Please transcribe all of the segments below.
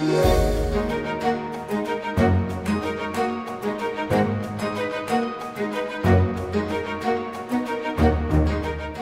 Música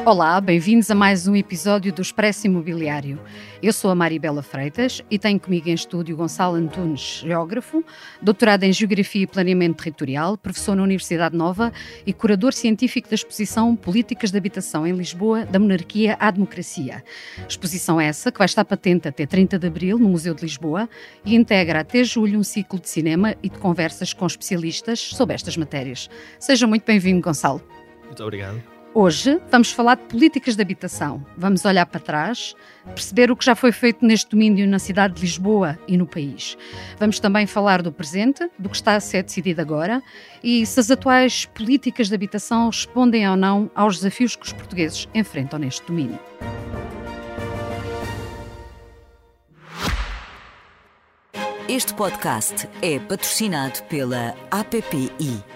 Olá, bem-vindos a mais um episódio do Expresso Imobiliário. Eu sou a Maribela Freitas e tenho comigo em estúdio Gonçalo Antunes, geógrafo, doutorado em Geografia e Planeamento Territorial, professor na Universidade Nova e curador científico da exposição Políticas de Habitação em Lisboa, da Monarquia à Democracia. Exposição essa que vai estar patente até 30 de abril no Museu de Lisboa e integra até julho um ciclo de cinema e de conversas com especialistas sobre estas matérias. Seja muito bem-vindo, Gonçalo. Muito obrigado. Hoje vamos falar de políticas de habitação. Vamos olhar para trás, perceber o que já foi feito neste domínio na cidade de Lisboa e no país. Vamos também falar do presente, do que está a ser decidido agora e se as atuais políticas de habitação respondem ou não aos desafios que os portugueses enfrentam neste domínio. Este podcast é patrocinado pela APPI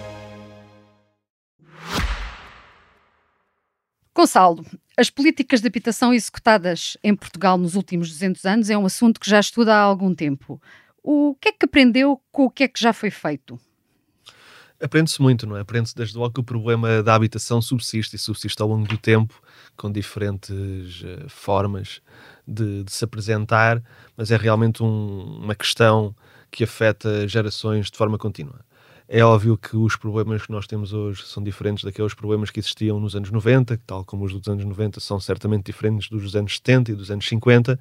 Gonçalo, as políticas de habitação executadas em Portugal nos últimos 200 anos é um assunto que já estuda há algum tempo. O que é que aprendeu com o que é que já foi feito? Aprende-se muito, não é? Aprende-se desde logo que o problema da habitação subsiste e subsiste ao longo do tempo, com diferentes uh, formas de, de, se apresentar, mas é realmente um, uma questão que afeta gerações de forma contínua. É óbvio que os problemas que nós temos hoje são diferentes daqueles problemas que existiam nos anos 90, tal como os dos anos 90 são certamente diferentes dos anos 70 e dos anos 50,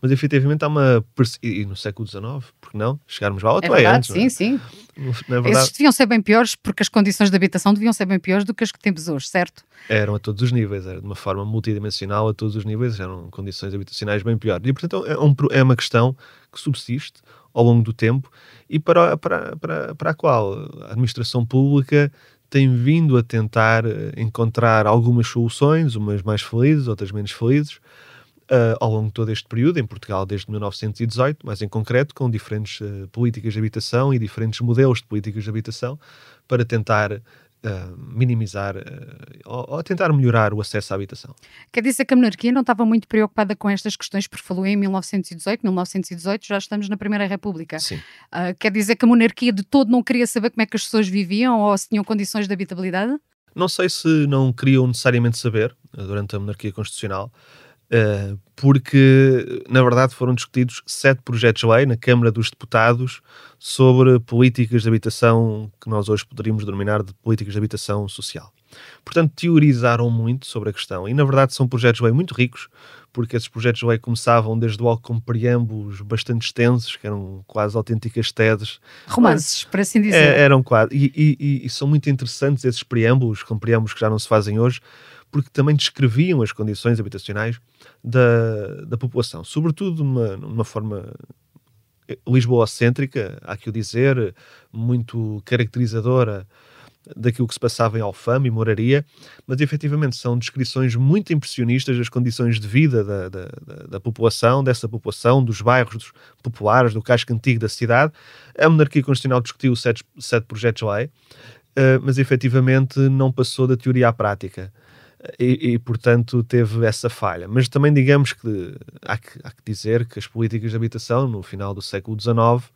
mas efetivamente há uma. E no século XIX, porque não? Chegarmos lá, ou é verdade, é antes, sim, é? sim. É verdade? Esses deviam ser bem piores, porque as condições de habitação deviam ser bem piores do que as que temos hoje, certo? Eram a todos os níveis, era de uma forma multidimensional a todos os níveis, eram condições habitacionais bem piores. E portanto é, um, é uma questão que subsiste ao longo do tempo e para, para, para, para a qual a administração pública tem vindo a tentar eh, encontrar algumas soluções, umas mais felizes, outras menos felizes, uh, ao longo de todo este período, em Portugal desde 1918, mas em concreto com diferentes uh, políticas de habitação e diferentes modelos de políticas de habitação para tentar uh, minimizar uh, ou, ou, tentar melhorar o acesso à habitação. Quer dizer que a monarquia não estava muito preocupada com estas questões, porque falou em 1918, 1918 já estamos na Primeira República. Sim. Uh, quer dizer que a monarquia de todo não queria saber como é que as pessoas viviam ou se tinham condições de habitabilidade? Não sei se não queriam necessariamente saber durante a monarquia constitucional, porque, na verdade, foram discutidos sete projetos de lei na Câmara dos Deputados sobre políticas de habitação que nós hoje poderíamos denominar de políticas de habitação social. Portanto, teorizaram muito sobre a questão e, na verdade, são projetos de lei muito ricos, porque esses projetos de lei começavam desde logo com preâmbulos bastante extensos, que eram quase autênticas teses. Romances, para assim dizer. É, eram quase. E, e, e, são muito interessantes esses preâmbulos, com preâmbulos que já não se fazem hoje, porque também descreviam as condições habitacionais da, da população, sobretudo de uma, uma forma lisboa-cêntrica, há que o dizer, muito caracterizadora daquilo que se passava em Alfama e Moraria, mas efetivamente são descrições muito impressionistas das condições de vida da, da, da, da população, dessa população, dos bairros populares, do casco antigo da cidade. A monarquia constitucional discutiu sete, sete projetos de lei, uh, mas efetivamente não passou da teoria à prática e, e, portanto teve essa falha. Mas também digamos que há, que há que dizer que as políticas de habitação no final do século XIX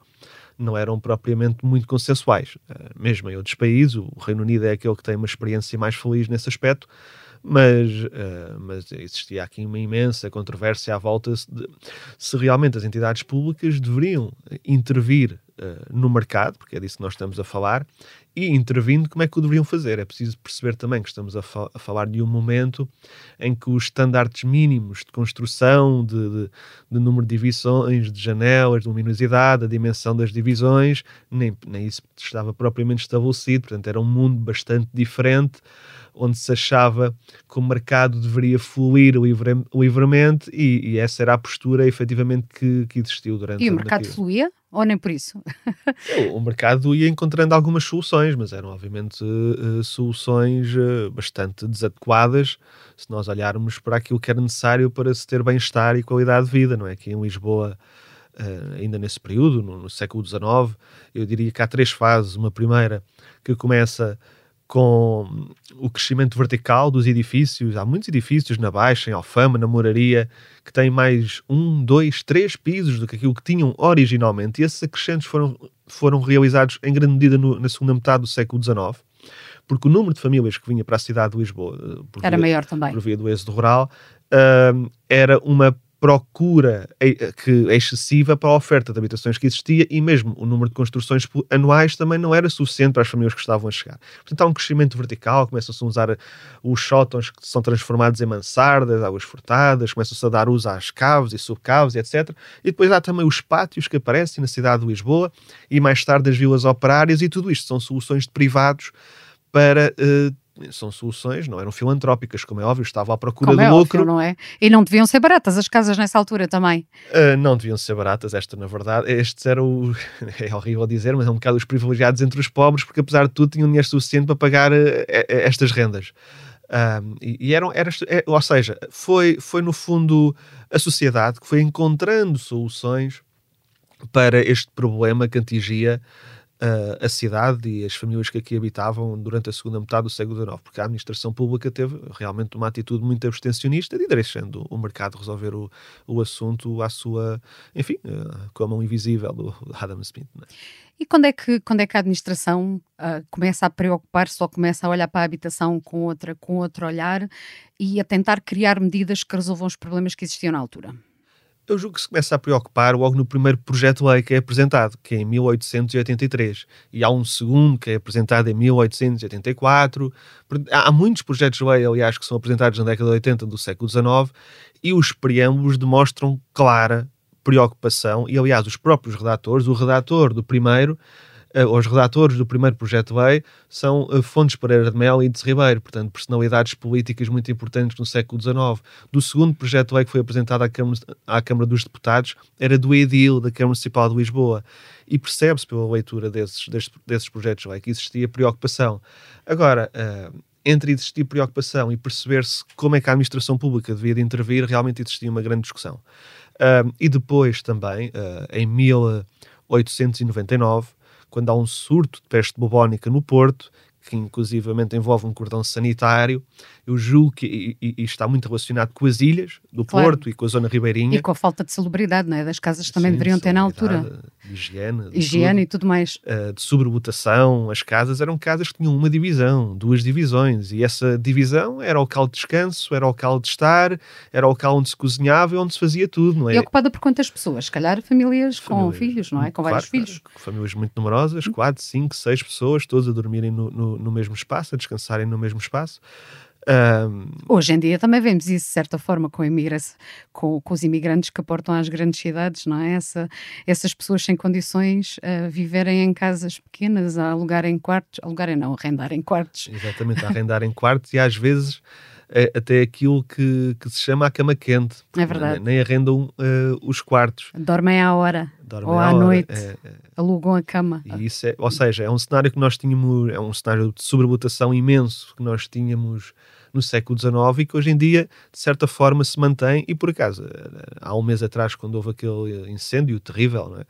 não eram propriamente muito consensuais. Eh, mesmo em outros países, o Reino Unido é aquele que tem uma experiência mais feliz nesse aspecto, mas, uh, mas existia aqui uma imensa controvérsia à volta de se realmente as entidades públicas deveriam intervir uh, no mercado, porque é disso que nós estamos a falar, e intervindo, como é que o deveriam fazer? É preciso perceber também que estamos a, fa a falar de um momento em que os estándares mínimos de construção, de, de, de, número de divisões, de janelas, de luminosidade, a dimensão das divisões, nem, nem isso estava propriamente estabelecido, portanto era um mundo bastante diferente, onde se achava que o mercado deveria fluir livre, livremente e, e, essa era a postura efetivamente que, que existiu durante E o mercado fluía? Ou nem por isso? o mercado ia encontrando algumas soluções, mas eram obviamente uh, soluções uh, bastante desadequadas se nós olharmos para aquilo que era necessário para se ter bem-estar e qualidade de vida, não é? Aqui em Lisboa, uh, ainda nesse período, no, no século XIX, eu diria que há três fases. Uma primeira que começa com o crescimento vertical dos edifícios. Há muitos edifícios na Baixa, em Alfama, na Moraria, que têm mais um, dois, três pisos do que aquilo que tinham originalmente. E esses acrescentos foram, foram realizados em grande medida no, na segunda metade do século XIX, porque o número de famílias que vinha para a cidade de Lisboa, eh, era via, maior também. Por via do êxodo rural, uh, era uma procura que é excessiva para a oferta de habitações que existia e mesmo o número de construções anuais também não era suficiente para as famílias que estavam a chegar. Portanto, há um crescimento vertical, começam-se a usar os sótãos que são transformados em mansardas, águas furtadas, começam-se a dar uso às caves e subcaves, etc. E depois há também os pátios que aparecem na cidade de Lisboa e mais tarde as vilas operárias e tudo isto são soluções de privados para uh, são soluções, não eram filantrópicas, como é óbvio, estavam à procura como de é lucro. Óbvio, não é? E não deviam ser baratas as casas nessa altura também. Uh, não deviam ser baratas, esta na verdade. Estes eram, é horrível dizer, mas é um bocado os privilegiados entre os pobres, porque apesar de tudo tinham dinheiro suficiente para pagar uh, estas rendas. Um, e, e eram, era, é, ou seja, foi, foi no fundo a sociedade que foi encontrando soluções para este problema que atingia uh, a cidade e as famílias que aqui habitavam durante a segunda metade do século XIX, porque a administração pública teve realmente uma atitude muito abstencionista de deixando o mercado resolver o, o assunto à sua, enfim, uh, com a mão invisível do, Adam Smith. É? E quando é que, quando é que a administração uh, começa a preocupar-se ou começa a olhar para a habitação com, outra, com outro olhar e a tentar criar medidas que resolvam os problemas que existiam na altura? Eu julgo que se começa a preocupar logo no primeiro projeto de lei que é apresentado, que é em 1883. E há um segundo que é apresentado em 1884. Há muitos projetos de lei, aliás, que são apresentados na década de 80 do século XIX e os preâmbulos demonstram clara preocupação. E, aliás, os próprios redatores, o redator do primeiro, os redatores do primeiro projeto de lei são uh, Fontes Pereira de Mel e de Ribeiro, portanto, personalidades políticas muito importantes no século XIX. Do segundo projeto de lei que foi apresentado à Câmara, à Câmara dos Deputados, era do Edil, da Câmara Municipal de Lisboa. E percebe-se pela leitura desses, desses, desses projetos de lei que existia preocupação. Agora, uh, entre existir preocupação e perceber-se como é que a administração pública devia de intervir, realmente existia uma grande discussão. Uh, e depois também, uh, em 1899, quando há um surto de peste bubónica no Porto, que inclusivamente envolve um cordão sanitário, eu julgo que e, e está muito relacionado com as ilhas do claro. Porto e com a zona ribeirinha. E com a falta de celebridade, não é? Das casas também Sim, deveriam ter na altura. De higiene. De higiene tudo, e tudo mais. Uh, de sobrevotação. As casas eram casas que tinham uma divisão, duas divisões. E essa divisão era o local de descanso, era o local de estar, era o local onde se cozinhava e onde se fazia tudo, não é? E ocupada por quantas pessoas? Se calhar famílias, famílias com filhos, não é? Com vários claro, filhos. Famílias muito numerosas, quatro, cinco, seis pessoas, todos a dormirem no, no, no mesmo espaço, a descansarem no mesmo espaço. Um... Hoje em dia também vemos isso de certa forma com, com, com, os imigrantes que aportam às grandes cidades, não é? Essa, essas pessoas sem condições a viverem em casas pequenas, a alugarem quartos, alugarem não, arrendarem quartos. Exatamente, a arrendarem quartos e às vezes até aquilo que, que, se chama a cama quente. É verdade. Nem, arrendam uh, os quartos. Dormem à hora. Dormem ou à, à noite. É, é, alugam a cama. É, ou seja, é um cenário que nós tínhamos, é um cenário de sobrevotação imenso que nós tínhamos no século XIX e que hoje em dia, de certa forma, se mantém. E por acaso, há um mês atrás, quando houve aquele incêndio terrível, não é?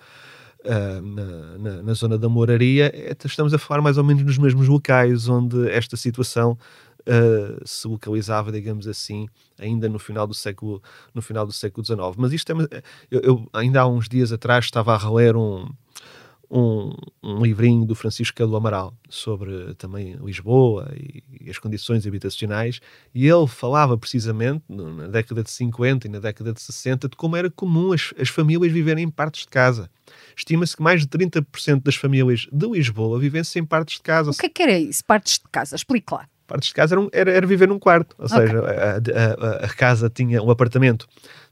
Uh, na, na, na, zona da Moraria, é, estamos a falar mais ou menos nos mesmos locais onde esta situação uh, se localizava, digamos assim, ainda no final do século, no final do século XIX. Mas isto é, eu, eu ainda há uns dias atrás estava a reler um, um, um livrinho do Francisco do Amaral sobre também Lisboa e, e, as condições habitacionais, e ele falava precisamente na década de 50 e na década de 60 de como era comum as, as famílias viverem em partes de casa. Estima-se que mais de 30% das famílias de Lisboa vivessem em partes de casa. O que é que era isso, partes de casa? Explique lá partes de casa era, era, era viver num quarto, ou okay. seja, a, a, a, casa tinha um apartamento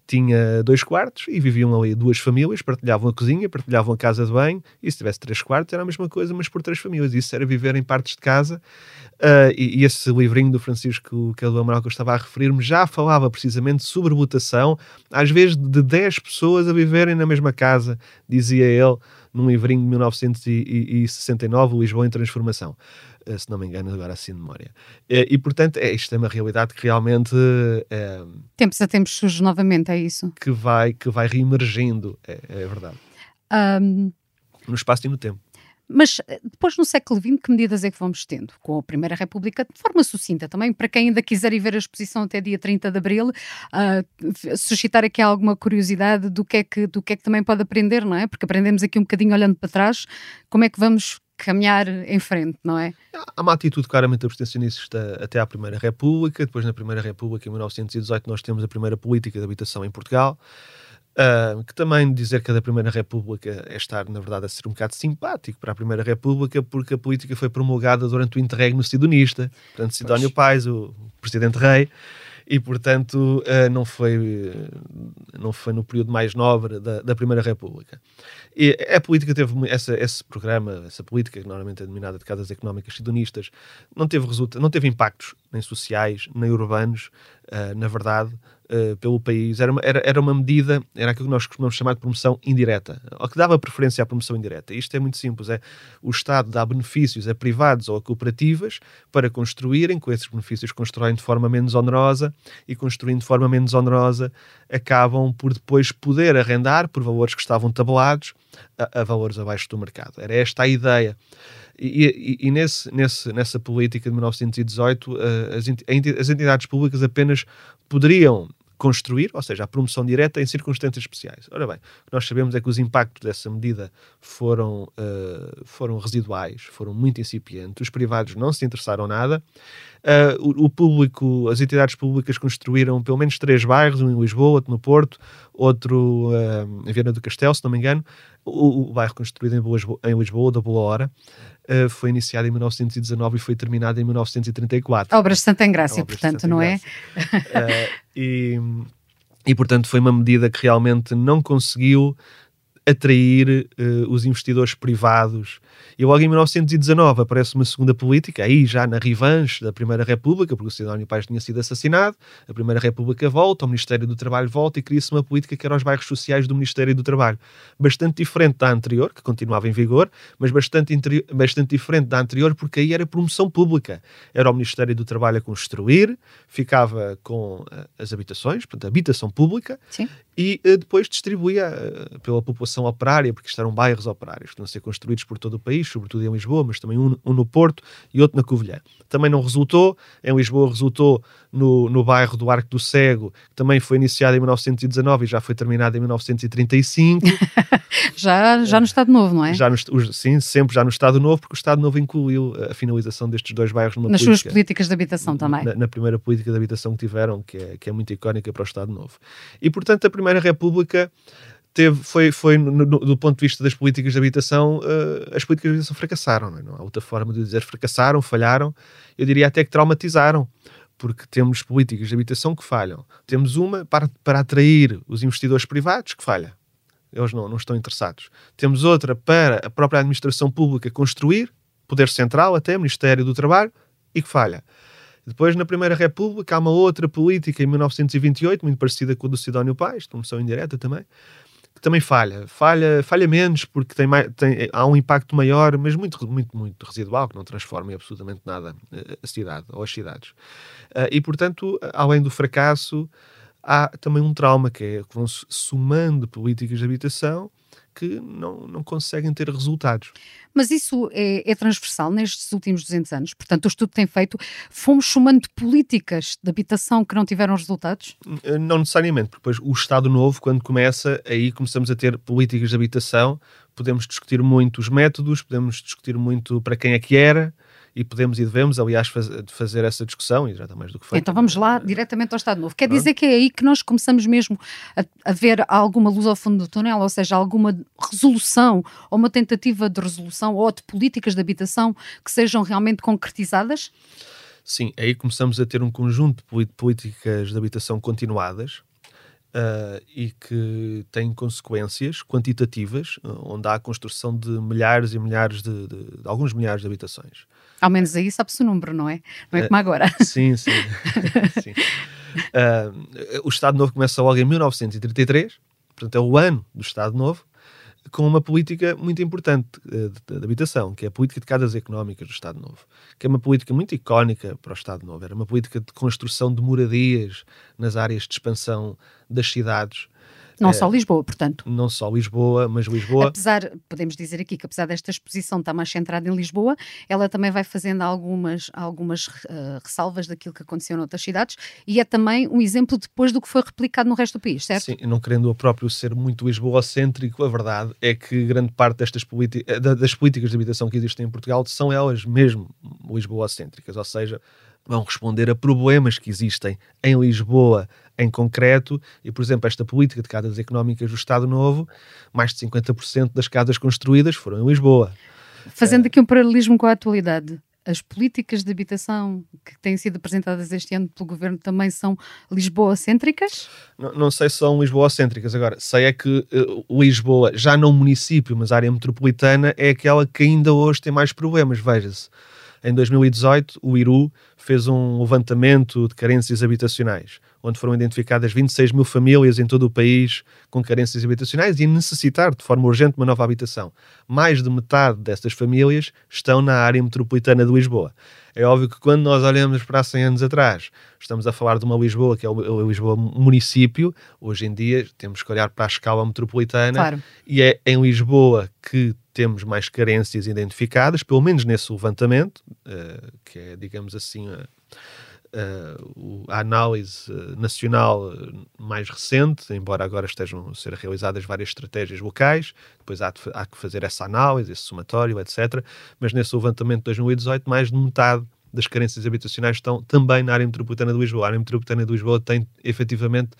tinha dois quartos e viviam ali duas famílias, partilhavam a cozinha, partilhavam a casa de banho, e se tivesse três quartos era a mesma coisa, mas por três famílias. Isso era viver em partes de casa. Uh, e, e, esse livrinho do Francisco que é do Amaral que eu estava a referir-me já falava precisamente sobre votação, às vezes de 10 pessoas a viverem na mesma casa, dizia ele num livrinho de 1969, Lisboa em Transformação. Eh, se não me engano, agora assim de memória. Eh, e, portanto, é, isto é uma realidade que realmente. É, tempos a tempos surge novamente, é isso? Que vai, que vai reemergindo, é, é verdade. Um... No espaço e no tempo. Mas depois, no século XX, que medidas é que vamos tendo? Com a Primeira República, de forma sucinta também, para quem ainda quiser ir ver a exposição até dia 30 de Abril, uh, suscitar aqui alguma curiosidade do que, é que, do que é que também pode aprender, não é? Porque aprendemos aqui um bocadinho olhando para trás, como é que vamos caminhar em frente, não é? Há uma atitude claramente abstencionista até à Primeira República, depois na Primeira República, em 1918, nós temos a primeira política de habitação em Portugal, uh, que também dizer que a da Primeira República é estar, na verdade, a ser um bocado simpático para a Primeira República, porque a política foi promulgada durante o interregno sidonista, portanto, Sidónio Pais, o presidente rei, e portanto uh, não foi não foi no período mais nobre da, da Primeira República. E a política teve essa, esse programa essa política que normalmente é denominada de casas económicas sidonistas não teve resulta não teve impactos nem sociais nem urbanos uh, na verdade uh, pelo país era uma, era, era uma medida era aquilo que nós costumamos chamar de promoção indireta o que dava preferência à promoção indireta isto é muito simples é o Estado dá benefícios a privados ou a cooperativas para construírem com esses benefícios constroem de forma menos onerosa e construindo de forma menos onerosa, acabam por depois poder arrendar por valores que estavam tabelados a, a valores abaixo do mercado. Era esta a ideia. E, e, e nesse, nesse, nessa política de 1918, eh, as, as entidades públicas apenas poderiam construir, ou seja, a promoção direta em circunstâncias especiais. Ora bem, o que nós sabemos é que os impactos dessa medida foram, uh, foram residuais, foram muito incipientes, os privados não se interessaram nada, uh, o, o, público, as entidades públicas construíram pelo menos três bairros, um em Lisboa, outro no Porto, outro uh, em Viana do Castelo, se não me engano, o, o bairro construído em Lisboa, em Lisboa da Boa Hora, uh, foi iniciado em 1919 e foi terminado em 1934. Obras de Santa Engrácia, portanto, não é? E, e, portanto, foi uma medida que realmente não conseguiu atrair uh, os investidores privados. E logo em 1919 aparece uma segunda política, aí já na revanche da Primeira República, porque o Sidónio Pais tinha sido assassinado, a Primeira República volta, o Ministério do Trabalho volta e cria-se uma política que era os bairros sociais do Ministério do Trabalho. Bastante diferente da anterior, que continuava em vigor, mas bastante, bastante diferente da anterior, porque aí era promoção pública. Era o Ministério do Trabalho a construir, ficava com uh, as habitações, portanto, habitação pública, Sim. e uh, depois distribuía pela população população operária, porque isto eram bairros operários que a ser construídos por todo o país, sobretudo em Lisboa, mas também um, um no Porto e outro na Covilhã. Também não resultou, em Lisboa resultou no, no bairro do Arco do Cego, que também foi iniciado em 1919 e já foi terminado em 1935. já, já no Estado Novo, não é? Já no, sim, sempre já no Estado Novo, porque o Estado Novo incluiu a finalização destes dois bairros Nas política, suas políticas de habitação também. Na, na, primeira política de habitação que tiveram, que é, que é muito icónica para o Estado Novo. E, portanto, a Primeira República teve, foi, foi no, no, do ponto de vista das políticas de habitação, uh, as políticas de habitação fracassaram. Não, é? não há outra forma de dizer fracassaram, falharam, eu diria até que traumatizaram, porque temos políticas de habitação que falham. Temos uma para, para atrair os investidores privados que falha. Eles não, não estão interessados. Temos outra para a própria administração pública construir, poder central até, Ministério do Trabalho, e que falha. Depois, na Primeira República, há uma outra política em 1928, muito parecida com a do Sidónio Pais, promoção indireta também, também falha. Falha, falha menos porque tem, mais, tem, há um impacto maior, mas muito, muito, muito residual, que não transforma em absolutamente nada eh, a cidade ou as cidades. Uh, e, portanto, além do fracasso, há também um trauma, que é que vão somando políticas de habitação que não, não conseguem ter resultados. Mas isso é, é, transversal nestes últimos 200 anos. Portanto, o estudo tem feito, fomos somando políticas de habitação que não tiveram resultados? Eh, não necessariamente, porque depois o Estado Novo, quando começa, aí começamos a ter políticas de habitação, podemos discutir muito os métodos, podemos discutir muito para quem é que era, e podemos e devemos, aliás, faz, fazer essa discussão, e já está mais do que feito. Então vamos lá diretamente ao Estado Novo. Quer Pronto. dizer que é aí que nós começamos mesmo a, a, ver alguma luz ao fundo do túnel, ou seja, alguma resolução, ou uma tentativa de resolução, ou de políticas de habitação que sejam realmente concretizadas? Sim, aí começamos a ter um conjunto de políticas de habitação continuadas, uh, e que tem consequências quantitativas, onde há a construção de milhares e milhares de, de, de alguns milhares de habitações. Ao menos aí sabe-se o número, não é? Não é como agora. Sim, sim. sim. Uh, o Estado Novo começa logo em 1933, portanto é o ano do Estado Novo, com uma política muito importante uh, de, de, habitação, que é a política de casas económicas do Estado Novo, que é uma política muito icónica para o Estado Novo. Era uma política de construção de moradias nas áreas de expansão das cidades, não é, só Lisboa, portanto. Não só Lisboa, mas Lisboa. Apesar, podemos dizer aqui que apesar desta exposição estar mais centrada em Lisboa, ela também vai fazendo algumas, algumas uh, ressalvas daquilo que aconteceu noutras cidades e é também um exemplo depois do que foi replicado no resto do país, certo? Sim, não querendo o próprio ser muito Lisboa-cêntrico, a verdade é que grande parte destas eh, das políticas de habitação que existem em Portugal são elas mesmo Lisboa-cêntricas, ou seja, vão responder a problemas que existem em Lisboa em concreto, e por exemplo, esta política de casas económicas do Estado Novo, mais de 50% das casas construídas foram em Lisboa. Fazendo aqui um paralelismo com a atualidade, as políticas de habitação que têm sido apresentadas este ano pelo governo também são Lisboa-cêntricas? Não, não, sei se são Lisboa-cêntricas. Agora, sei é que uh, Lisboa, já não município, mas área metropolitana, é aquela que ainda hoje tem mais problemas. Veja-se, em 2018, o IRU fez um levantamento de carências habitacionais onde foram identificadas 26 mil famílias em todo o país com carências habitacionais e necessitar de forma urgente uma nova habitação. Mais de metade dessas famílias estão na área metropolitana de Lisboa. É óbvio que quando nós olhamos para há 100 anos atrás, estamos a falar de uma Lisboa que é o Lisboa município, hoje em dia temos que olhar para a escala metropolitana claro. e é em Lisboa que temos mais carências identificadas, pelo menos nesse levantamento, uh, que é, digamos assim, a análise eh, nacional eh, mais recente, embora agora estejam a ser realizadas várias estratégias locais, depois há, de, há que fazer essa análise, esse somatório, etc. Mas nesse levantamento de 2018, mais de metade das carências habitacionais estão também na área metropolitana de Lisboa. A área metropolitana de Lisboa tem efetivamente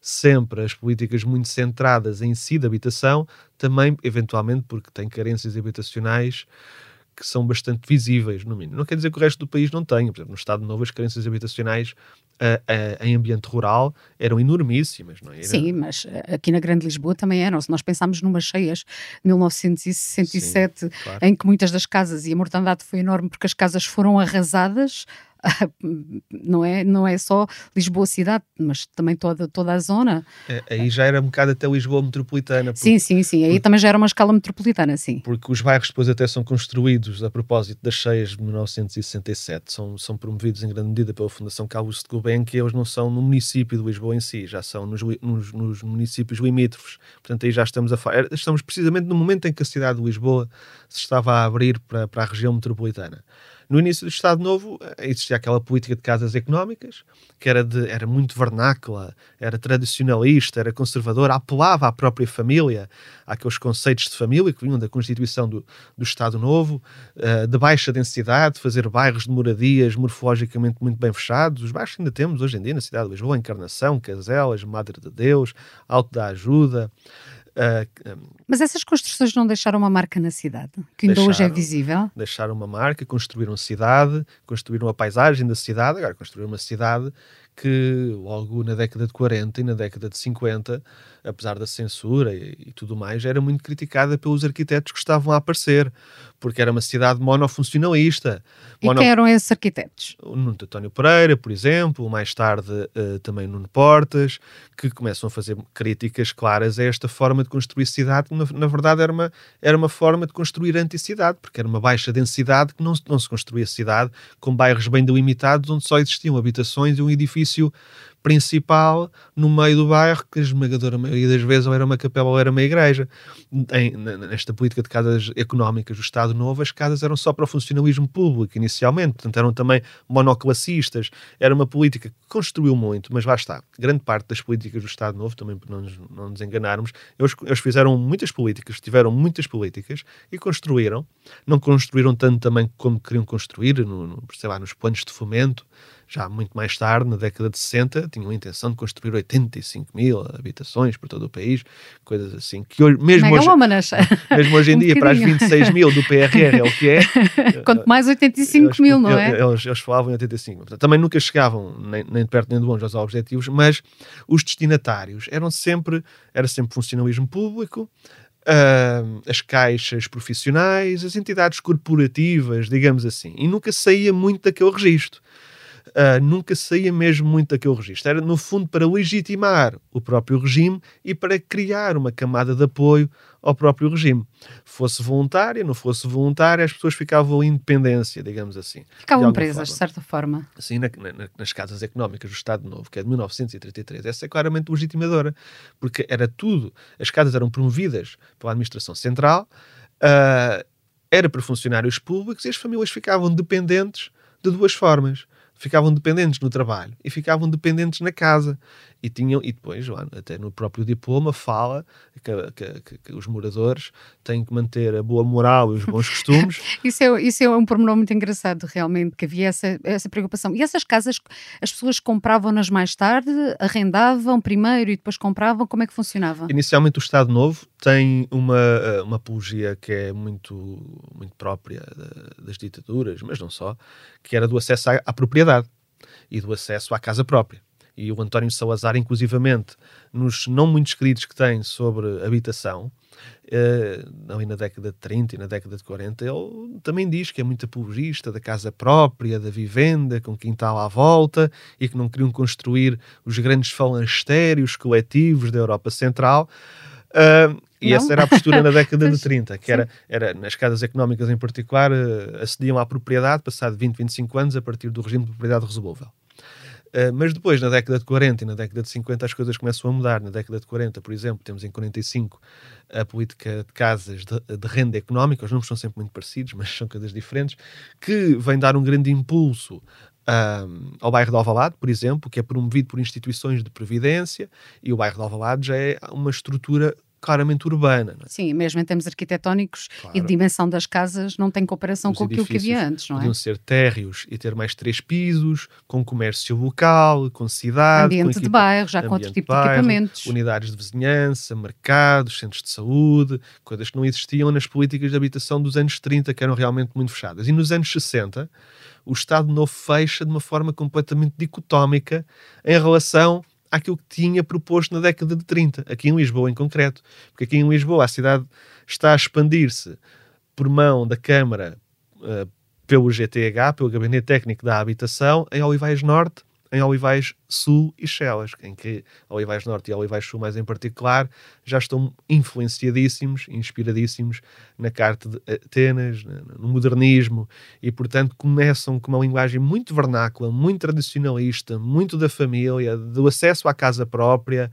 sempre as políticas muito centradas em si da habitação, também eventualmente porque tem carências habitacionais que são bastante visíveis, no mínimo. Não quer dizer que o resto do país não tenha. Por exemplo, no Estado de Novo, as carências habitacionais uh, uh, em ambiente rural eram enormíssimas. Não é? Era... Sim, mas eh, aqui na Grande Lisboa também eram. Se nós pensarmos numas cheias de 1967, Sim, claro. em que muitas das casas, e a mortandade foi enorme porque as casas foram arrasadas, não é, não é só Lisboa cidade, mas também toda, toda a zona. É, aí já era um bocado até Lisboa metropolitana. Porque, sim, sim, sim. Aí porque, também já era uma escala metropolitana, sim. Porque os bairros depois até são construídos a propósito das cheias de 1967, são, são promovidos em grande medida pela Fundação Carlos de Gulbenkian, eles não são no município de Lisboa em si, já são nos, nos, nos municípios limítrofes. Portanto, aí já estamos a falar. Estamos precisamente no momento em que a cidade de Lisboa se estava a abrir para, para a região metropolitana. No início do Estado Novo eh, existia aquela política de casas económicas, que era, de, era muito vernácula, era tradicionalista, era conservadora, apelava à própria família, àqueles conceitos de família que vinham da Constituição do, do Estado Novo, uh, de baixa densidade, fazer bairros de moradias morfologicamente muito bem fechados. Os bairros que ainda temos hoje em dia na cidade de Lisboa, Encarnação, Caselas, Madre de Deus, Alto da Ajuda. Uh, Mas essas construções não deixaram uma marca na cidade, que ainda hoje é visível? Deixaram uma marca, construíram cidade, construíram a paisagem da cidade, agora construíram uma cidade que logo na década de 40 e na década de 50, apesar da censura e, e, tudo mais, era muito criticada pelos arquitetos que estavam a aparecer, porque era uma cidade monofuncionalista. E mono... quem eram esses arquitetos? O Nuno António Pereira, por exemplo, mais tarde uh, também Nuno Portas, que começam a fazer críticas claras a esta forma de construir cidade, que na, na verdade era uma, era uma forma de construir anticidade, porque era uma baixa densidade que não, não se construía cidade com bairros bem delimitados, onde só existiam habitações e um edifício edifício principal no meio do bairro, que a esmagadora maioria das vezes ou era uma capela ou era uma igreja. Em, nesta política de casas económicas do Estado Novo, as casas eram só para o funcionalismo público inicialmente, portanto eram também monoclassistas. Era uma política que construiu muito, mas lá está. Grande parte das políticas do Estado Novo, também para não nos, não nos enganarmos, eles, eles fizeram muitas políticas, tiveram muitas políticas e construíram. Não construíram tanto também como queriam construir, no, no, sei lá, nos planos de fomento, já muito mais tarde, na década de 60, tinham a intenção de construir 85 mil habitações por todo o país, coisas assim, que hoje, mesmo, hoje, mesmo hoje em um dia, para as 26 mil do PRR é o que é. Quanto mais 85 eles, mil, não é? Eles, eles falavam em 85 mil. Também nunca chegavam, nem, nem de perto nem de longe, aos objetivos, mas os destinatários eram sempre, era sempre funcionalismo público, Uh, as caixas profissionais, as entidades corporativas, digamos assim, e nunca saía muito daquele registro uh, nunca saía mesmo muito daquele registro. Era, no fundo, para legitimar o próprio regime e para criar uma camada de apoio ao próprio regime. Fosse voluntária, não fosse voluntária, as pessoas ficavam em independência, digamos assim. Ficavam presas, forma. de certa forma. Sim, na, na, nas casas económicas do Estado Novo, que é de 1933. Essa é claramente legitimadora, porque era tudo, as casas eram promovidas pela administração central, uh, era para funcionários públicos e as famílias ficavam dependentes de duas formas ficavam dependentes no trabalho e ficavam dependentes na casa. E tinham, e depois, até no próprio diploma, fala que, que, que, que os moradores têm que manter a boa moral e os bons costumes. isso, é, isso é um pormenor muito engraçado, realmente, que havia essa, essa preocupação. E essas casas, as pessoas compravam-nas mais tarde, arrendavam primeiro e depois compravam, como é que funcionava? Inicialmente o Estado Novo tem uma, eh, uma apologia que é muito, muito própria das ditaduras, mas não só, que era do acesso à, à propriedade e do acesso à casa própria e o António Salazar, inclusivamente, nos não muitos escritos que tem sobre habitação, eh, ali na década de 30 e na década de 40, ele também diz que é muito apologista da casa própria, da vivenda, com quintal à volta, e que não queriam construir os grandes falancestérios coletivos da Europa Central. Uh, e não? essa era a postura na década de 30, que era, era nas casas económicas em particular, uh, acediam à propriedade, passado 20, 25 anos, a partir do regime de propriedade resolúvel. Uh, mas depois, na década de 40 e na década de 50, as coisas começam a mudar. Na década de 40, por exemplo, temos em 45 a política de casas de, de renda económica, os números são sempre muito parecidos, mas são coisas diferentes, que vem dar um grande impulso uh, ao bairro de Alvalade, por exemplo, que é promovido por instituições de previdência, e o bairro de Alvalade já é uma estrutura claramente urbana. É? Sim, mesmo em termos arquitetónicos claro. e de dimensão das casas, não tem comparação Os com aquilo que havia antes, não é? Podiam ser térreos e ter mais três pisos, com comércio local, com cidade. Ambiente com de bairro, já com outro tipo de, bairro, de equipamentos. Unidades de vizinhança, mercados, centros de saúde, coisas que não existiam nas políticas de habitação dos anos 30, que eram realmente muito fechadas. E nos anos 60, o Estado Novo fecha de uma forma completamente dicotómica em relação àquilo que tinha proposto na década de 30, aqui em Lisboa em concreto. Porque aqui em Lisboa a cidade está a expandir-se por mão da Câmara uh, pelo GTH, pelo Gabinete Técnico da Habitação, em Olivais Norte, em Olivais Sul e Chelas, em que Olivais Norte e Olivais Sul, mais em particular, já estão influenciadíssimos, inspiradíssimos na carta de Atenas, no modernismo, e portanto começam com uma linguagem muito vernácula, muito tradicionalista, muito da família, do acesso à casa própria,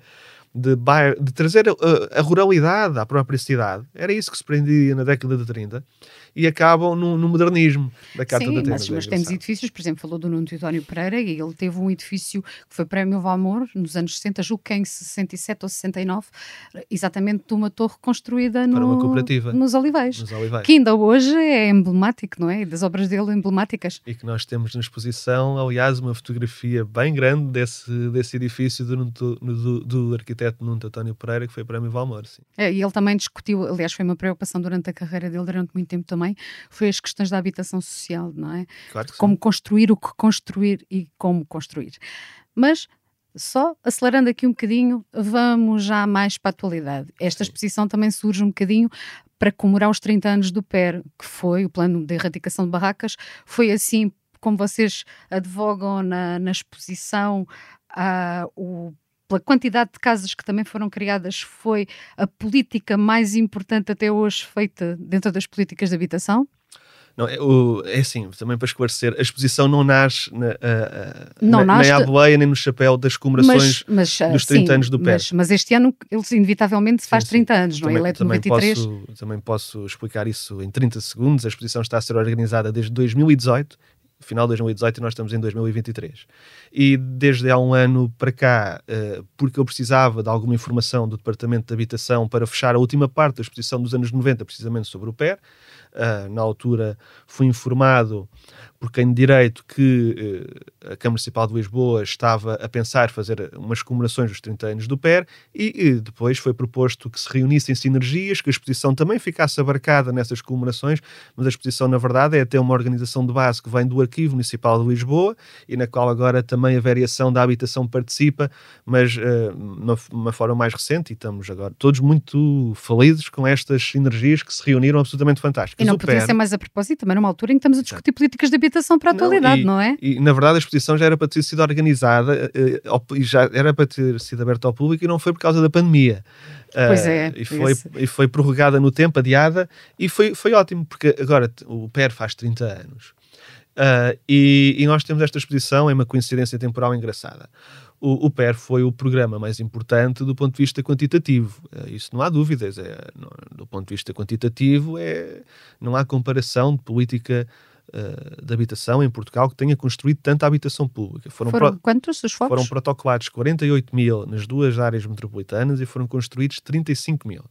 de, de trazer a, a, ruralidade à própria cidade. Era isso que se prendia na década de 30 e acabam no, no modernismo da Carta Sim, de Atenas. Mas, mas temos edifícios, por exemplo, falou do Nuno Teodónio Pereira e ele teve um edifício que foi Prémio Valmor nos anos 60, julgo que em 67 ou 69, exatamente de uma torre construída no, nos, Olivais, nos Olivais, que ainda hoje é emblemático, não é? Das obras dele emblemáticas. E que nós temos na exposição, aliás, uma fotografia bem grande desse, desse edifício do, do, do arquiteto Nuno Teodónio Pereira, que foi Prémio Valmor. Sim. É, e ele também discutiu, aliás, foi uma preocupação durante a carreira dele, durante muito tempo também, foi as questões da habitação social, não é? Claro como sim. construir, o que construir e como construir. Mas só acelerando aqui um bocadinho, vamos já mais para a atualidade. Esta Sim. exposição também surge um bocadinho para comemorar os 30 anos do PER, que foi o plano de erradicação de barracas. Foi assim como vocês advogam na, na exposição, uh, o pela quantidade de casas que também foram criadas, foi a política mais importante até hoje feita dentro das políticas de habitação? Não, é, o, é assim, também para esclarecer, a exposição não nasce na, não na, nasce, nem à boleia nem no chapéu das comemorações mas, mas, dos 30 sim, anos do PER. Mas, mas, este ano ele inevitavelmente faz sim, 30 anos, não é? É também 93. Posso, também posso explicar isso em 30 segundos. A exposição está a ser organizada desde 2018 final de 2018 e nós estamos em 2023. E desde há um ano para cá, uh, porque eu precisava de alguma informação do Departamento de Habitação para fechar a última parte da exposição dos anos 90, precisamente sobre o PER, uh, na altura fui informado por quem de direito que uh, a Câmara Municipal de Lisboa estava a pensar fazer umas comemorações dos 30 anos do PER e, e depois foi proposto que se reunissem sinergias, que a exposição também ficasse abarcada nessas comemorações, mas a exposição, na verdade, é até uma organização de base que vem do Arquivo Municipal de Lisboa e na qual agora também a variação da habitação participa, mas uh, uma, uma forma mais recente e estamos agora todos muito felizes com estas sinergias que se reuniram absolutamente fantásticas. E não podia ser mais a propósito, também numa altura em que estamos a discutir políticas de habitação para a atualidade, não, e, não é? E na verdade a exposição já era para ter sido organizada eh, e já era para ter sido aberta ao público e não foi por causa da pandemia. Pois uh, é. E foi, e foi prorrogada no tempo, adiada, e foi, foi ótimo, porque agora o PER faz 30 anos. Uh, e, e, nós temos esta exposição, é uma coincidência temporal engraçada. O, o, PER foi o programa mais importante do ponto de vista quantitativo. Uh, isso não há dúvidas. É, do ponto de vista quantitativo, é, não há comparação de política uh, de habitação em Portugal que tenha construído tanta habitação pública. Foram, foram pro, quantos os focos? Foram protocolados 48 mil nas duas áreas metropolitanas e foram construídos 35 mil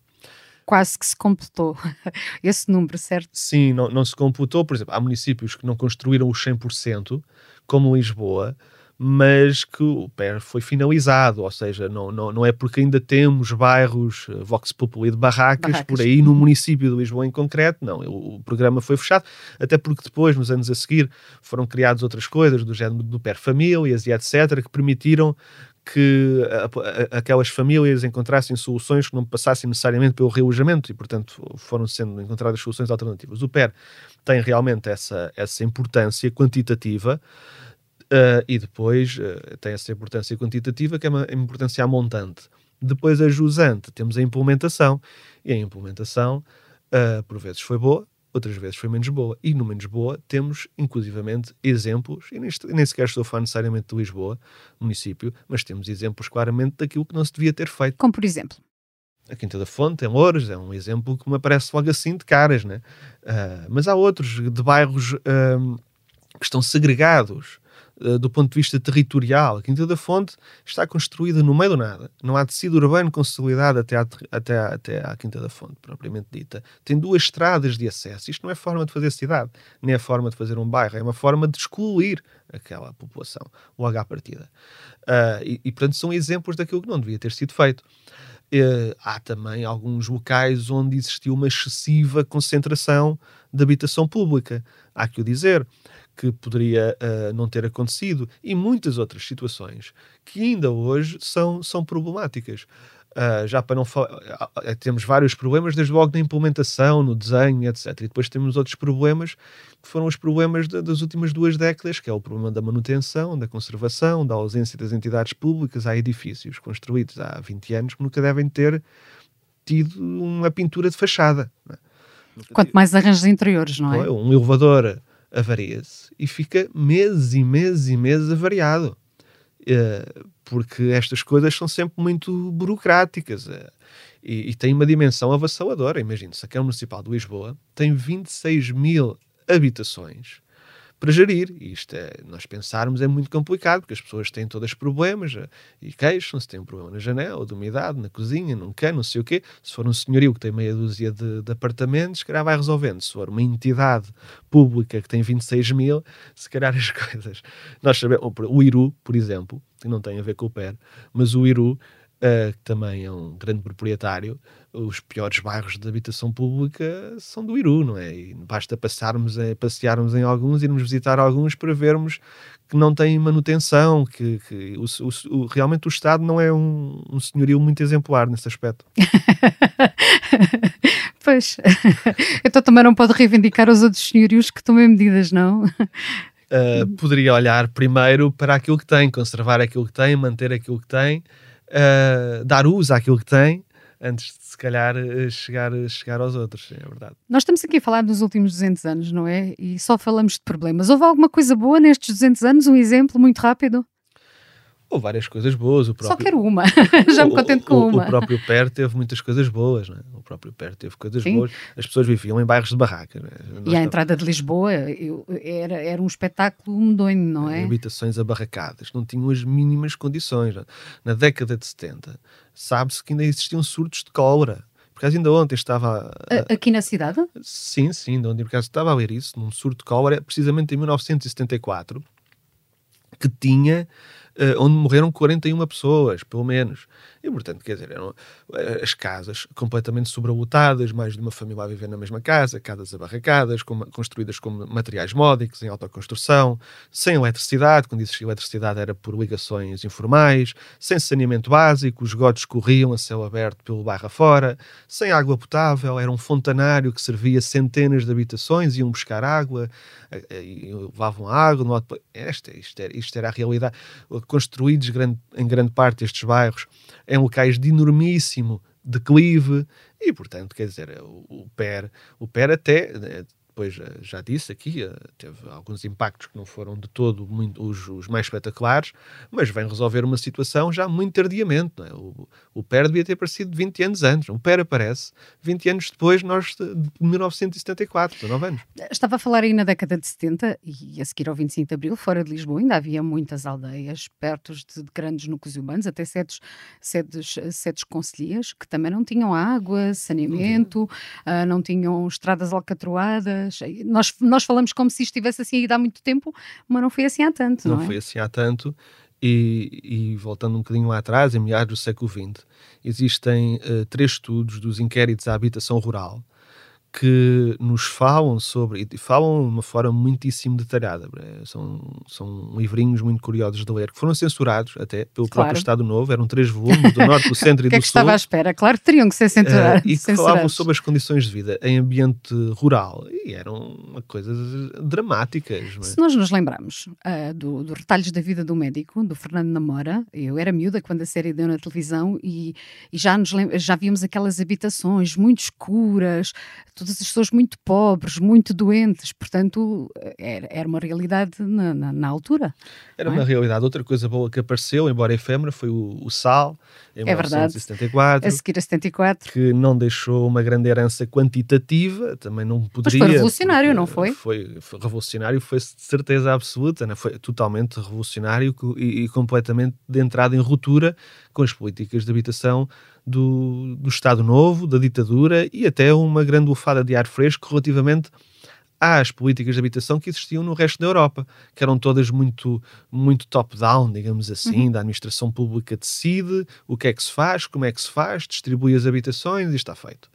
quase que se computou esse número, certo? Sim, não, não se computou. Por exemplo, há municípios que não construíram os 100%, como Lisboa, mas que o PER foi finalizado, ou seja, não, não, não é porque ainda temos bairros uh, Vox Populi de barracas, barracas, por aí no município de Lisboa em concreto, não, o, o, programa foi fechado, até porque depois, nos anos a seguir, foram criadas outras coisas, do género do PER Famílias e etc., que permitiram que aquelas famílias encontrassem soluções que não passassem necessariamente pelo realojamento e, portanto, foram sendo encontradas soluções alternativas. O PER tem realmente essa, essa importância quantitativa uh, e depois uh, tem essa importância quantitativa que é uma importância montante. Depois, a jusante, temos a implementação e a implementação, uh, por vezes, foi boa, outras vezes foi menos boa. E no menos boa temos, inclusivamente, exemplos, e nem, nem sequer estou a falar necessariamente de Lisboa, município, mas temos exemplos claramente daquilo que não se devia ter feito. Como por exemplo? A Quinta da Fonte, em Louros, é um exemplo que me aparece logo assim de caras, né? Mas há outros de bairros que estão segregados eh, do ponto de vista territorial. A Quinta da Fonte está construída no meio do nada. Não há tecido urbano consolidado até à, até, à, até à Quinta da Fonte, propriamente dita. Tem duas estradas de acesso. Isto não é forma de fazer cidade, nem é forma de fazer um bairro. É uma forma de excluir aquela população, logo à partida. Uh, e, e, portanto, são exemplos daquilo que não devia ter sido feito. Uh, há também alguns locais onde existiu uma excessiva concentração de habitação pública. Há que o dizer que poderia uh, não ter acontecido e muitas outras situações que ainda hoje são, são problemáticas. Uh, já para não falar, uh, temos vários problemas, desde logo na implementação, no desenho, etc. E depois temos outros problemas que foram os problemas de, das últimas duas décadas, que é o problema da manutenção, da conservação, da ausência das entidades públicas. Há edifícios construídos há 20 anos que nunca devem ter tido uma pintura de fachada. É? Quanto mais arranjos interiores, não é? Um elevador avaria-se e fica meses e meses e meses avariado. Uh, porque estas coisas são sempre muito burocráticas uh, e, e têm uma dimensão avassaladora. Imagine-se, a Câmara Municipal de Lisboa tem 26 mil habitações para gerir. E isto é, nós pensarmos é muito complicado, porque as pessoas têm todos problemas eh, e queixam-se, têm um problema na janela, de umidade, na cozinha, não quer, não sei o quê. Se for um senhorio que tem meia dúzia de, de apartamentos, se calhar vai resolvendo. Se for uma entidade pública que tem 26 mil, se calhar as coisas. Nós sabemos, o Iru, por exemplo, que não tem a ver com o PER, mas o Iru uh, que também é um grande proprietário, os piores bairros de habitação pública são do Iru, não é? E basta passarmos, a, passearmos em alguns, irmos visitar alguns para vermos que não têm manutenção, que, que o, o, realmente o Estado não é um, um senhorio muito exemplar nesse aspecto. pois, então também não pode reivindicar os outros senhorios que tomem medidas, não? Uh, poderia olhar primeiro para aquilo que tem, conservar aquilo que tem, manter aquilo que tem uh, dar uso àquilo que tem antes de se calhar eh, chegar, chegar aos outros, é verdade. Nós estamos aqui a falar dos últimos 200 anos, não é? E só falamos de problemas. Houve alguma coisa boa nestes 200 anos? Um exemplo muito rápido? Houve várias coisas boas. O próprio, Só quero uma, já me contento com o, uma. O próprio PER teve muitas coisas boas, não é? O próprio PER teve coisas Sim. boas. As pessoas viviam em bairros de barraca. É? E a entrada de Lisboa eu, era, era um espetáculo medonho, não é? Habitações abarracadas, não tinham as mínimas condições. Não? É? Na década de 70, sabe-se que ainda existiam surtos de cólera Por acaso ainda ontem estava... A, aqui na cidade? Sim, sim, ainda ontem por acaso estava a ler isso, num surto de cólera, precisamente em 1974, que tinha onde morreram 41 pessoas, pelo menos. E, portanto, quer dizer, eram eh, as casas completamente sobrelotadas, mais de uma família a viver na mesma casa, casas abarracadas, com, construídas com materiais módicos, em autoconstrução, sem eletricidade, quando existia eletricidade era por ligações informais, sem saneamento básico, os esgotos corriam a céu aberto pelo bairro afora, sem água potável, era um fontanário que servia centenas de habitações, iam buscar água, eh, levavam água, no... esta, isto, era, isto era a realidade construídos grande, em grande parte estes bairros em locais de enormíssimo declive e, portanto, quer dizer, o, o PER, o PER até né, depois eh, já disse aqui, eh, teve alguns impactos que não foram de todo muito, os, os, mais espetaculares, mas vem resolver uma situação já muito tardiamente. É? O, o PER devia ter aparecido 20 anos antes. O PER aparece 20 anos depois, nós de 1974, 19 anos. Estava a falar aí na década de 70 e a seguir ao 25 de Abril, fora de Lisboa, ainda havia muitas aldeias perto de, de grandes núcleos urbanos, até sedes, sedes, sedes concelhias, que também não tinham água, saneamento, uhum. uh, não tinham estradas alcatroadas nós, nós falamos como se isto estivesse assim ainda há muito tempo, mas não foi assim há tanto. Não, não é? foi assim há tanto. E, e, voltando um bocadinho lá atrás, em meados do século XX, existem uh, três estudos dos inquéritos à habitação rural que nos falam sobre, e falam de uma forma muitíssimo detalhada. São, são livrinhos muito curiosos de ler, que foram censurados até pelo claro. próprio Estado Novo, eram três volumes, do Norte, do Centro e do que é que Sul. estava à espera? Claro que teriam que ser censurados. Uh, e que falavam sobre as condições de vida em ambiente rural, e eram coisas dramáticas. É? Se nós nos lembramos uh, do, do Retalhos da Vida do Médico, do Fernando Namora, eu era miúda quando a série deu na televisão e, e já, nos, já víamos aquelas habitações muito escuras, todas as pessoas muito pobres, muito doentes, portanto era, era uma realidade na, na, na altura. Era é? uma realidade. Outra coisa boa que apareceu, embora efêmera, foi o, o sal, em é 1974. Verdade. A seguir a 74. Que não deixou uma grande herança quantitativa, também não poderia... Mas foi revolucionário, não foi? foi? Foi revolucionário, foi de certeza absoluta, né? foi totalmente revolucionário e, e completamente de entrada em ruptura com as políticas de habitação do, do Estado Novo, da ditadura e até uma grande bufada de ar fresco relativamente às políticas de habitação que existiam no resto da Europa, que eram todas muito, muito top-down, digamos assim, uhum. da administração pública decide o que é que se faz, como é que se faz, distribui as habitações e está feito.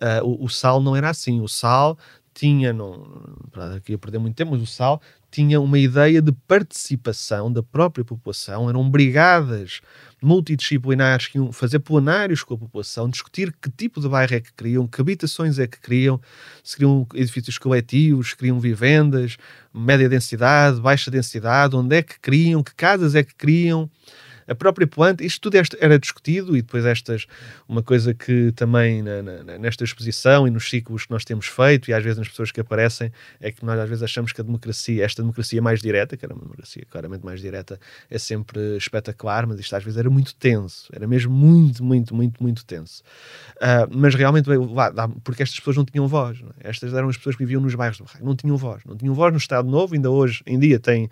Uh, o, o, Sal não era assim, o Sal tinha, não, para aqui a perder muito tempo, mas o Sal tinha uma ideia de participação da própria população, eram brigadas multidisciplinares que iam fazer plenários com a população, discutir que tipo de bairro é que queriam, que habitações é que queriam, se queriam edifícios coletivos, se queriam vivendas, média densidade, baixa densidade, onde é que queriam, que casas é que queriam a própria planta, isto tudo era discutido e depois estas, uma coisa que também na, na, nesta exposição e nos ciclos que nós temos feito e às vezes nas pessoas que aparecem, é que nós às vezes achamos que a democracia, esta democracia mais direta, que era uma democracia claramente mais direta, é sempre espetacular, mas isto às vezes era muito tenso, era mesmo muito, muito, muito, muito tenso. Uh, mas realmente, porque estas pessoas não tinham voz, é? estas eram as pessoas que viviam nos bairros do Barraco, não tinham voz, não tinham voz no Estado Novo, ainda hoje em dia têm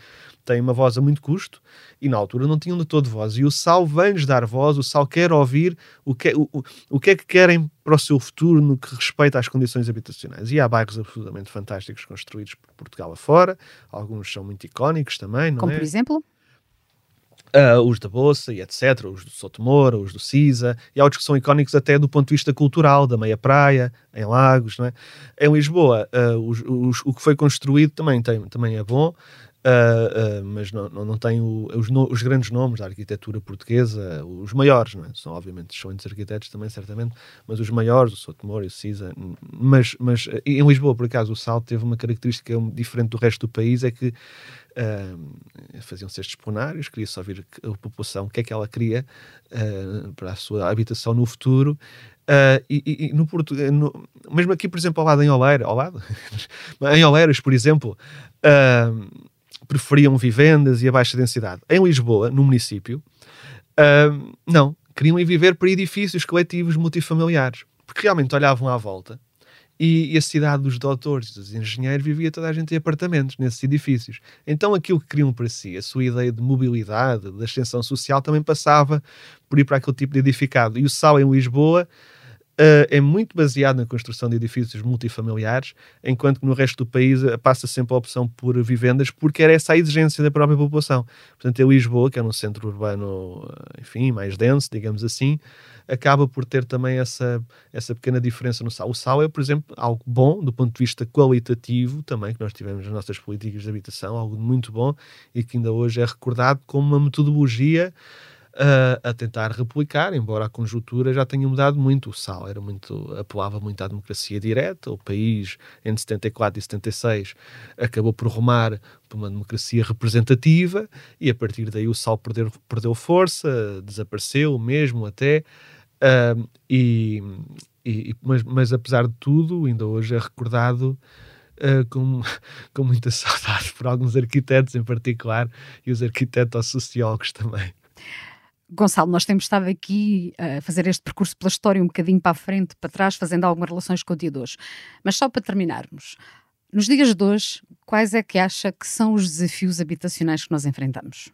têm uma voz a muito custo e na altura não tinham de todo voz. E o Sal vem-lhes dar voz, o Sal quer ouvir o que, é, o, o, o que é que querem para o seu futuro no que respeita às condições habitacionais. E há bairros absolutamente fantásticos construídos por Portugal afora, alguns são muito icónicos também, não Como é? por exemplo? Uh, os da Bolsa e etc., os do Sotomora, os do Cisa, e há outros que são icónicos até do ponto de vista cultural, da Meia Praia, em Lagos, não é? Em Lisboa, uh, os, os, o que foi construído também, tem, também é bom, Uh, uh, mas não, não, não tem o, os, no, os, grandes nomes da arquitetura portuguesa, os maiores, não é? são obviamente excelentes arquitetos também, certamente, mas os maiores, o Sotomor e o Cisa. Mas, mas em Lisboa, por acaso, o Salto teve uma característica diferente do resto do país: é que uh, faziam-se estes plenários, queria-se ouvir a população o que é que ela queria para a sua habitação no futuro. Uh, e, e, no Porto, no, mesmo aqui, por exemplo, ao lado em Oleiras, ao lado, em Oleiras, por exemplo, uh, preferiam vivendas e a baixa densidade. Em Lisboa, no município, uh, não, queriam ir viver para edifícios coletivos multifamiliares, porque realmente olhavam à volta e, e, a cidade dos doutores, dos engenheiros, vivia toda a gente em apartamentos nesses edifícios. Então aquilo que queriam para si, a sua ideia de mobilidade, de ascensão social, também passava por ir para aquele tipo de edificado. E o Sal em Lisboa uh, é muito baseado na construção de edifícios multifamiliares, enquanto que no resto do país uh, passa sempre a opção por vivendas, porque era essa a exigência da própria população. Portanto, em Lisboa, que é um centro urbano, uh, enfim, mais denso, digamos assim, acaba por ter também essa, essa pequena diferença no sal. O sal é, por exemplo, algo bom do ponto de vista qualitativo também, que nós tivemos nas nossas políticas de habitação, algo muito bom e que ainda hoje é recordado como uma metodologia uh, a tentar replicar, embora a conjuntura já tenha mudado muito. O Sal era muito, apelava muito à democracia direta. O país, entre 74 e 76, acabou por rumar para uma democracia representativa e a partir daí o Sal perdeu, perdeu força, desapareceu mesmo até. Uh, e, e, mas, mas apesar de tudo, ainda hoje é recordado Uh, com, com muita saudade por alguns arquitetos em particular e os arquitetos sociólogos também. Gonçalo, nós temos estado aqui a fazer este percurso pela história um bocadinho para a frente, para trás, fazendo algumas relações com o dia de hoje. Mas só para terminarmos, nos dias de hoje, quais é que acha que são os desafios habitacionais que nós enfrentamos?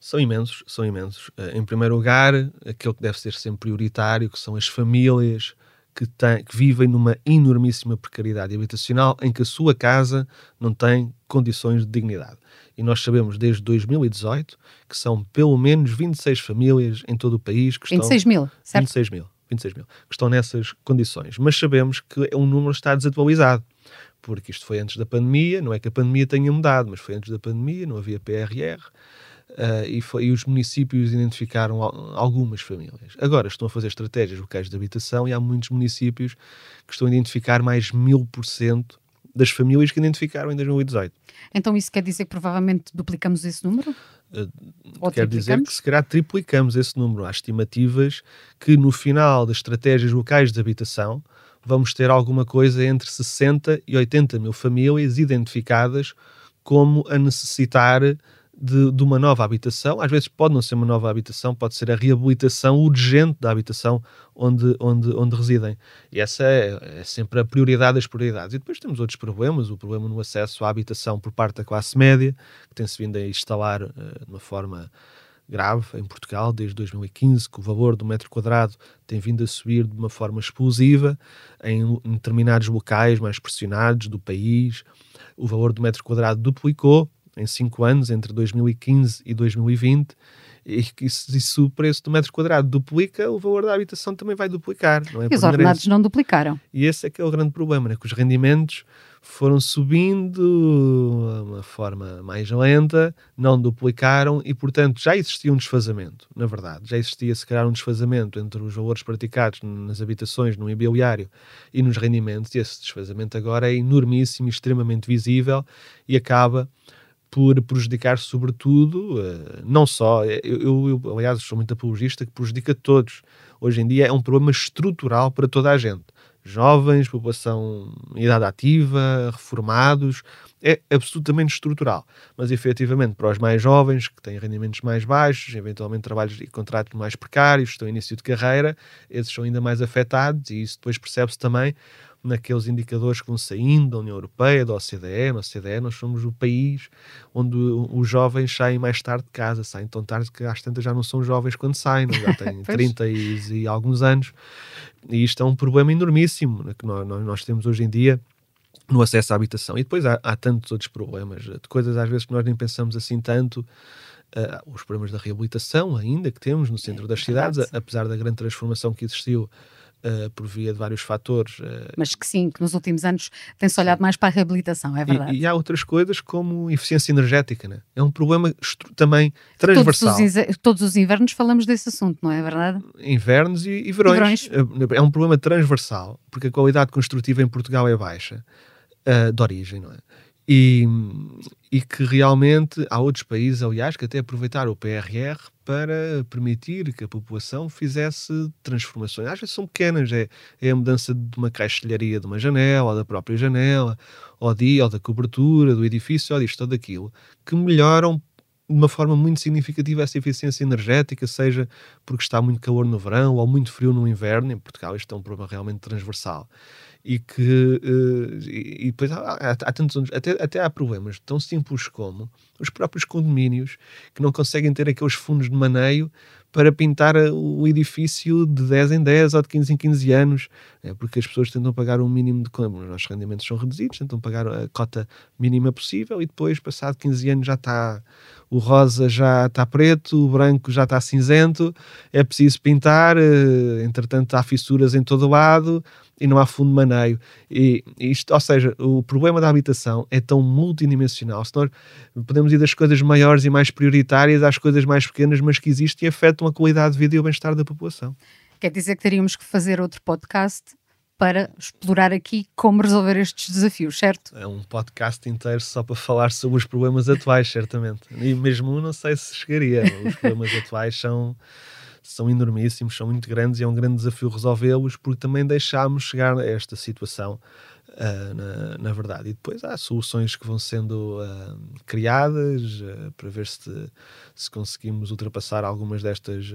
São imensos, são imensos. Eh, em primeiro lugar, aquele que deve ser sempre prioritário, que são as famílias que, que vivem numa enormíssima precariedade habitacional, em que a sua casa não tem condições de dignidade e nós sabemos desde 2018 que são pelo menos 26 famílias em todo o país que 26 estão... mil, certo? 26 mil, 26 mil, que estão nessas condições. Mas sabemos que o número está desatualizado, porque isto foi antes da pandemia, não é que a pandemia tenha mudado, mas foi antes da pandemia, não havia PRR, Uh, e, foi, e, os municípios identificaram algumas famílias. Agora estão a fazer estratégias locais de habitação e há muitos municípios que estão a identificar mais mil por cento das famílias que identificaram em 2018. Então isso quer dizer que provavelmente duplicamos esse número? Uh, quer dizer que se calhar triplicamos esse número. Há estimativas que no final das estratégias locais de habitação vamos ter alguma coisa entre 60 e 80 mil famílias identificadas como a necessitar de, de, uma nova habitação. Às vezes pode não ser uma nova habitação, pode ser a reabilitação urgente da habitação onde, onde, onde residem. E essa é, é, sempre a prioridade das prioridades. E depois temos outros problemas, o problema no acesso à habitação por parte da classe média, que tem-se vindo a instalar uh, de uma forma grave em Portugal desde 2015, que o valor do metro quadrado tem vindo a subir de uma forma explosiva em, em determinados locais mais pressionados do país. O valor do metro quadrado duplicou em 5 anos, entre 2015 e 2020, e se, se o preço do metro quadrado duplica, o valor da habitação também vai duplicar. Não é? E os ordenados não duplicaram. E esse é que é o grande problema, né? que os rendimentos foram subindo de uma forma mais lenta, não duplicaram e, portanto, já existia um desfazamento, na verdade. Já existia, se calhar, um desfazamento entre os valores praticados nas habitações, no imobiliário e nos rendimentos, e esse desfazamento agora é enormíssimo, extremamente visível e acaba por prejudicar, sobretudo, uh, não só, eu, eu, eu, aliás, sou muito apologista, que prejudica todos. Hoje em dia é um problema estrutural para toda a gente. Jovens, população em idade ativa, reformados, é absolutamente estrutural. Mas efetivamente, para os mais jovens, que têm rendimentos mais baixos, eventualmente trabalhos e contratos mais precários, estão em início de carreira, esses são ainda mais afetados e isso depois percebe-se também naqueles indicadores que vão saindo da União Europeia, da OCDE. Na OCDE nós somos o país onde os jovens saem mais tarde de casa, saem tão tarde que às tantas já não são jovens quando saem, não? já têm 30 e, e, alguns anos. E isto é um problema enormíssimo né, que nós, nós temos hoje em dia no acesso à habitação. E depois há, há, tantos outros problemas, de coisas às vezes que nós nem pensamos assim tanto. Uh, os problemas da reabilitação ainda que temos no centro das cidades, apesar da grande transformação que existiu uh, por via de vários fatores. Uh, Mas que sim, que nos últimos anos tem-se olhado mais para a reabilitação, é verdade. E, e, há outras coisas como eficiência energética, né? é um problema também transversal. Todos os, todos os, invernos falamos desse assunto, não é verdade? Invernos e, e, verões. e, verões. É um problema transversal, porque a qualidade construtiva em Portugal é baixa, uh, de origem, não é? E, e que realmente há outros países, aliás, que até aproveitaram o PRR para permitir que a população fizesse transformações. Às vezes são pequenas, é, é a mudança de uma caixilharia de uma janela, ou da própria janela, ou, de, ou da cobertura do edifício, ou disto ou daquilo, que melhoram de uma forma muito significativa essa eficiência energética, seja porque está muito calor no verão ou muito frio no inverno. Em Portugal isto é um problema realmente transversal e que uh, e, e, depois há, há, há tantos até, até há problemas tão simples como os próprios condomínios que não conseguem ter aqueles fundos de maneio para pintar o edifício de 10 em 10 ou de 15 em 15 anos, é porque as pessoas tentam pagar um mínimo de. Os nossos rendimentos são reduzidos, tentam pagar a cota mínima possível e depois, passado 15 anos, já está. O rosa já está preto, o branco já está cinzento, é preciso pintar, eh, entretanto há fissuras em todo lado, e não há fundo de maneio. E isto, ou seja, o problema da habitação é tão multidimensional. Se nós podemos ir das coisas maiores e mais prioritárias às coisas mais pequenas, mas que existem e afetam a qualidade de vida e o bem-estar da população. Quer dizer que teríamos que fazer outro podcast para explorar aqui como resolver estes desafios, certo? É um podcast inteiro só para falar sobre os problemas atuais, certamente. E mesmo um não sei se chegaria. Os problemas atuais são são enormíssimos, são muito grandes e é um grande desafio resolvê-los porque também deixámos chegar a esta situação. Uh, na, na, verdade, e depois há soluções que vão sendo uh, criadas uh, para ver se, se conseguimos ultrapassar algumas destas,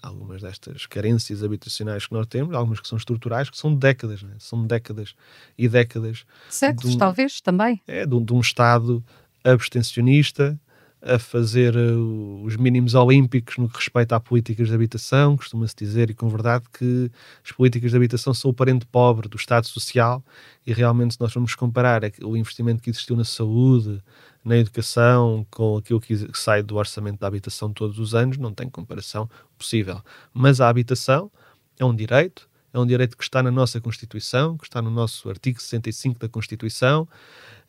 algumas destas carências habitacionais que nós temos, algumas que são estruturais, que são décadas, né? são décadas e décadas. Séculos, um, talvez, também. É, de um, de um Estado abstencionista, a fazer uh, os mínimos olímpicos no que respeita a políticas de habitação. Costuma-se dizer, e com verdade, que as políticas de habitação são o parente pobre do Estado Social e realmente, se nós formos comparar o investimento que existiu na saúde, na educação, com aquilo que sai do orçamento da habitação todos os anos, não tem comparação possível. Mas a habitação é um direito, é um direito que está na nossa Constituição, que está no nosso artigo 65 da Constituição,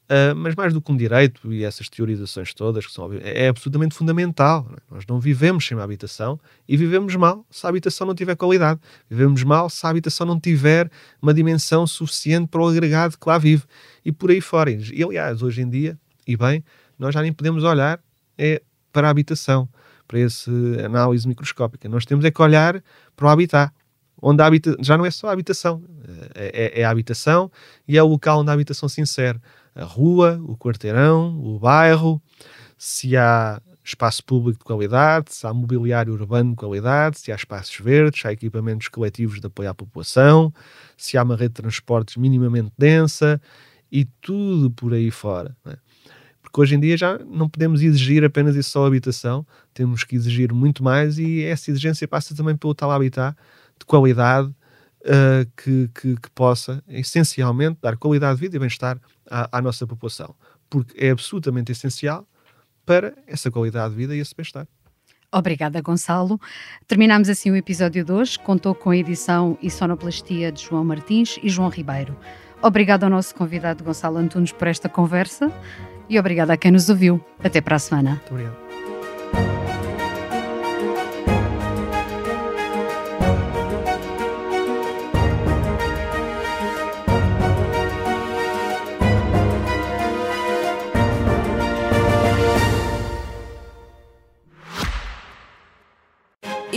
Uh, mas mais do que um direito e essas teorizações todas, que são é, é absolutamente fundamental. Não é? Nós não vivemos sem uma habitação e vivemos mal se a habitação não tiver qualidade. Vivemos mal se a habitação não tiver uma dimensão suficiente para o agregado que lá vive. E por aí fora. E aliás, hoje em dia, e bem, nós já nem podemos olhar é, para a habitação, para essa análise microscópica. Nós temos é que olhar para o habitat onde a habita... já não é só a habitação, é, é, é, a habitação e é o local onde a habitação se insere a rua, o quarteirão, o bairro, se há espaço público de qualidade, se há mobiliário urbano de qualidade, se há espaços verdes, se há equipamentos coletivos de apoio à população, se há uma rede de transportes minimamente densa e tudo por aí fora. É? Porque hoje em dia já não podemos exigir apenas isso só habitação, temos que exigir muito mais e essa exigência passa também pelo tal habitat de qualidade uh, que, que, que, possa essencialmente dar qualidade de vida e bem-estar à, à nossa população, porque é absolutamente essencial para essa qualidade de vida e esse bem-estar. Obrigada, Gonçalo. Terminamos assim o episódio de hoje. Contou com a edição e sonoplastia de João Martins e João Ribeiro. Obrigado ao nosso convidado Gonçalo Antunes por esta conversa e obrigada a quem nos ouviu. Até para a semana. Muito obrigado.